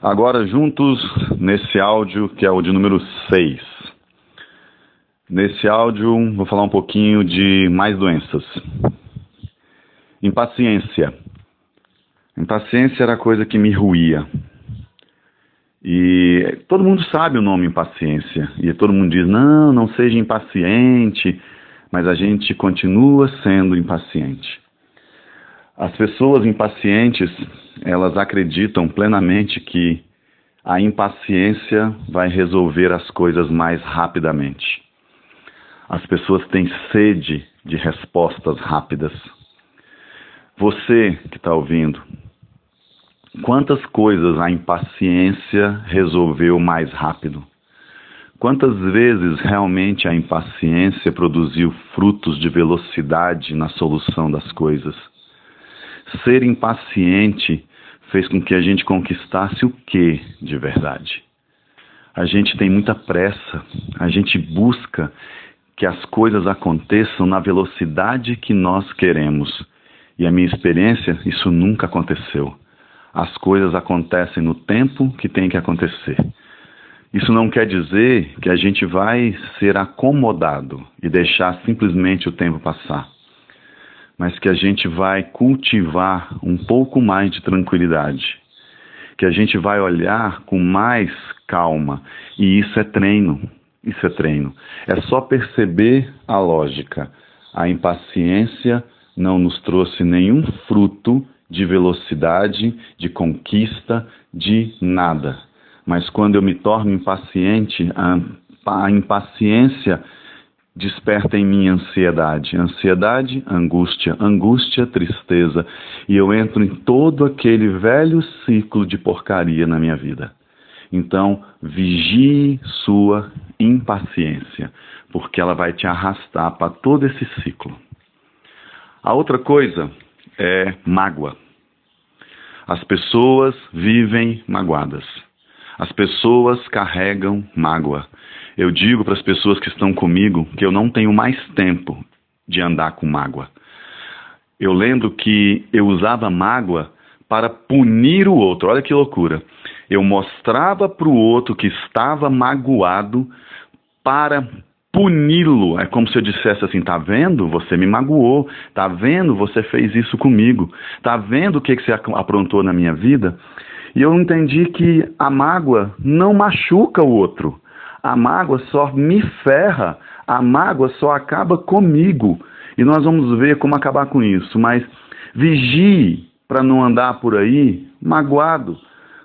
Agora juntos nesse áudio que é o de número 6. Nesse áudio vou falar um pouquinho de mais doenças. Impaciência. Impaciência era a coisa que me ruía. E todo mundo sabe o nome impaciência. E todo mundo diz: não, não seja impaciente. Mas a gente continua sendo impaciente. As pessoas impacientes, elas acreditam plenamente que a impaciência vai resolver as coisas mais rapidamente. As pessoas têm sede de respostas rápidas. Você que está ouvindo, quantas coisas a impaciência resolveu mais rápido? Quantas vezes realmente a impaciência produziu frutos de velocidade na solução das coisas? Ser impaciente fez com que a gente conquistasse o que de verdade? A gente tem muita pressa, a gente busca que as coisas aconteçam na velocidade que nós queremos. E a minha experiência, isso nunca aconteceu. As coisas acontecem no tempo que tem que acontecer. Isso não quer dizer que a gente vai ser acomodado e deixar simplesmente o tempo passar mas que a gente vai cultivar um pouco mais de tranquilidade, que a gente vai olhar com mais calma, e isso é treino. Isso é treino. É só perceber a lógica. A impaciência não nos trouxe nenhum fruto de velocidade, de conquista, de nada. Mas quando eu me torno impaciente, a, a impaciência desperta em mim ansiedade, ansiedade, angústia, angústia, tristeza, e eu entro em todo aquele velho ciclo de porcaria na minha vida. Então, vigie sua impaciência, porque ela vai te arrastar para todo esse ciclo. A outra coisa é mágoa. As pessoas vivem magoadas. As pessoas carregam mágoa. Eu digo para as pessoas que estão comigo que eu não tenho mais tempo de andar com mágoa. Eu lembro que eu usava mágoa para punir o outro. Olha que loucura. Eu mostrava para o outro que estava magoado para puni-lo. É como se eu dissesse assim: tá vendo? Você me magoou. Tá vendo? Você fez isso comigo. Tá vendo o que, que você aprontou na minha vida? E eu entendi que a mágoa não machuca o outro. A mágoa só me ferra, a mágoa só acaba comigo. E nós vamos ver como acabar com isso. Mas vigie para não andar por aí magoado,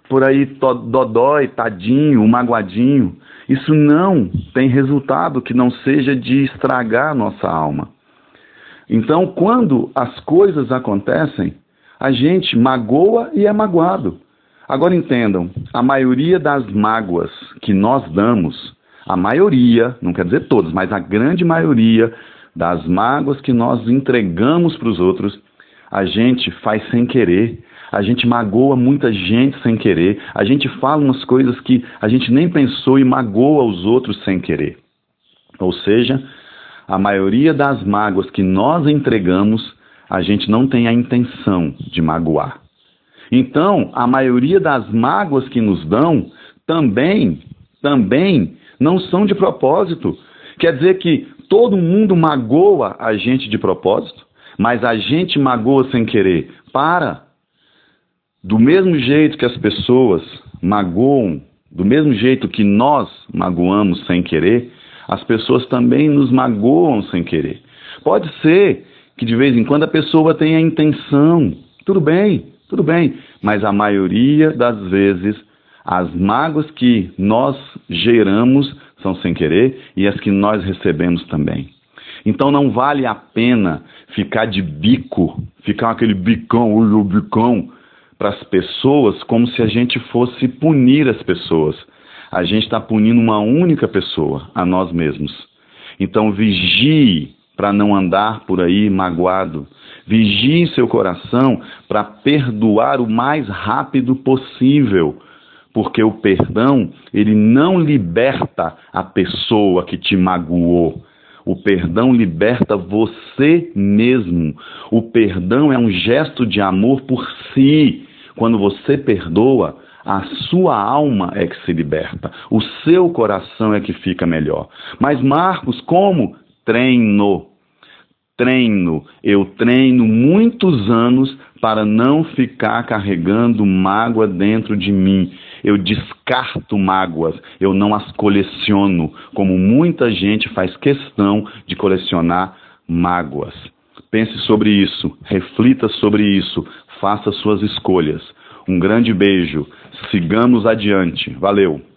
por aí dodói, tadinho, magoadinho. Isso não tem resultado que não seja de estragar a nossa alma. Então, quando as coisas acontecem, a gente magoa e é magoado. Agora entendam, a maioria das mágoas que nós damos, a maioria, não quer dizer todas, mas a grande maioria das mágoas que nós entregamos para os outros, a gente faz sem querer. A gente magoa muita gente sem querer. A gente fala umas coisas que a gente nem pensou e magoa os outros sem querer. Ou seja, a maioria das mágoas que nós entregamos, a gente não tem a intenção de magoar. Então, a maioria das mágoas que nos dão também, também não são de propósito. Quer dizer que todo mundo magoa a gente de propósito, mas a gente magoa sem querer. Para. Do mesmo jeito que as pessoas magoam, do mesmo jeito que nós magoamos sem querer, as pessoas também nos magoam sem querer. Pode ser que de vez em quando a pessoa tenha intenção, tudo bem, tudo bem, mas a maioria das vezes as mágoas que nós geramos são sem querer e as que nós recebemos também. Então não vale a pena ficar de bico, ficar aquele bicão, o bicão para as pessoas como se a gente fosse punir as pessoas. A gente está punindo uma única pessoa, a nós mesmos. Então vigie para não andar por aí magoado. Vigie seu coração para perdoar o mais rápido possível, porque o perdão, ele não liberta a pessoa que te magoou. O perdão liberta você mesmo. O perdão é um gesto de amor por si. Quando você perdoa, A sua alma é que se liberta, o seu coração é que fica melhor. Mas, Marcos, como? Treino. Treino. Eu treino muitos anos para não ficar carregando mágoa dentro de mim. Eu descarto mágoas, eu não as coleciono, como muita gente faz questão de colecionar mágoas. Pense sobre isso, reflita sobre isso, faça suas escolhas. Um grande beijo, sigamos adiante. Valeu!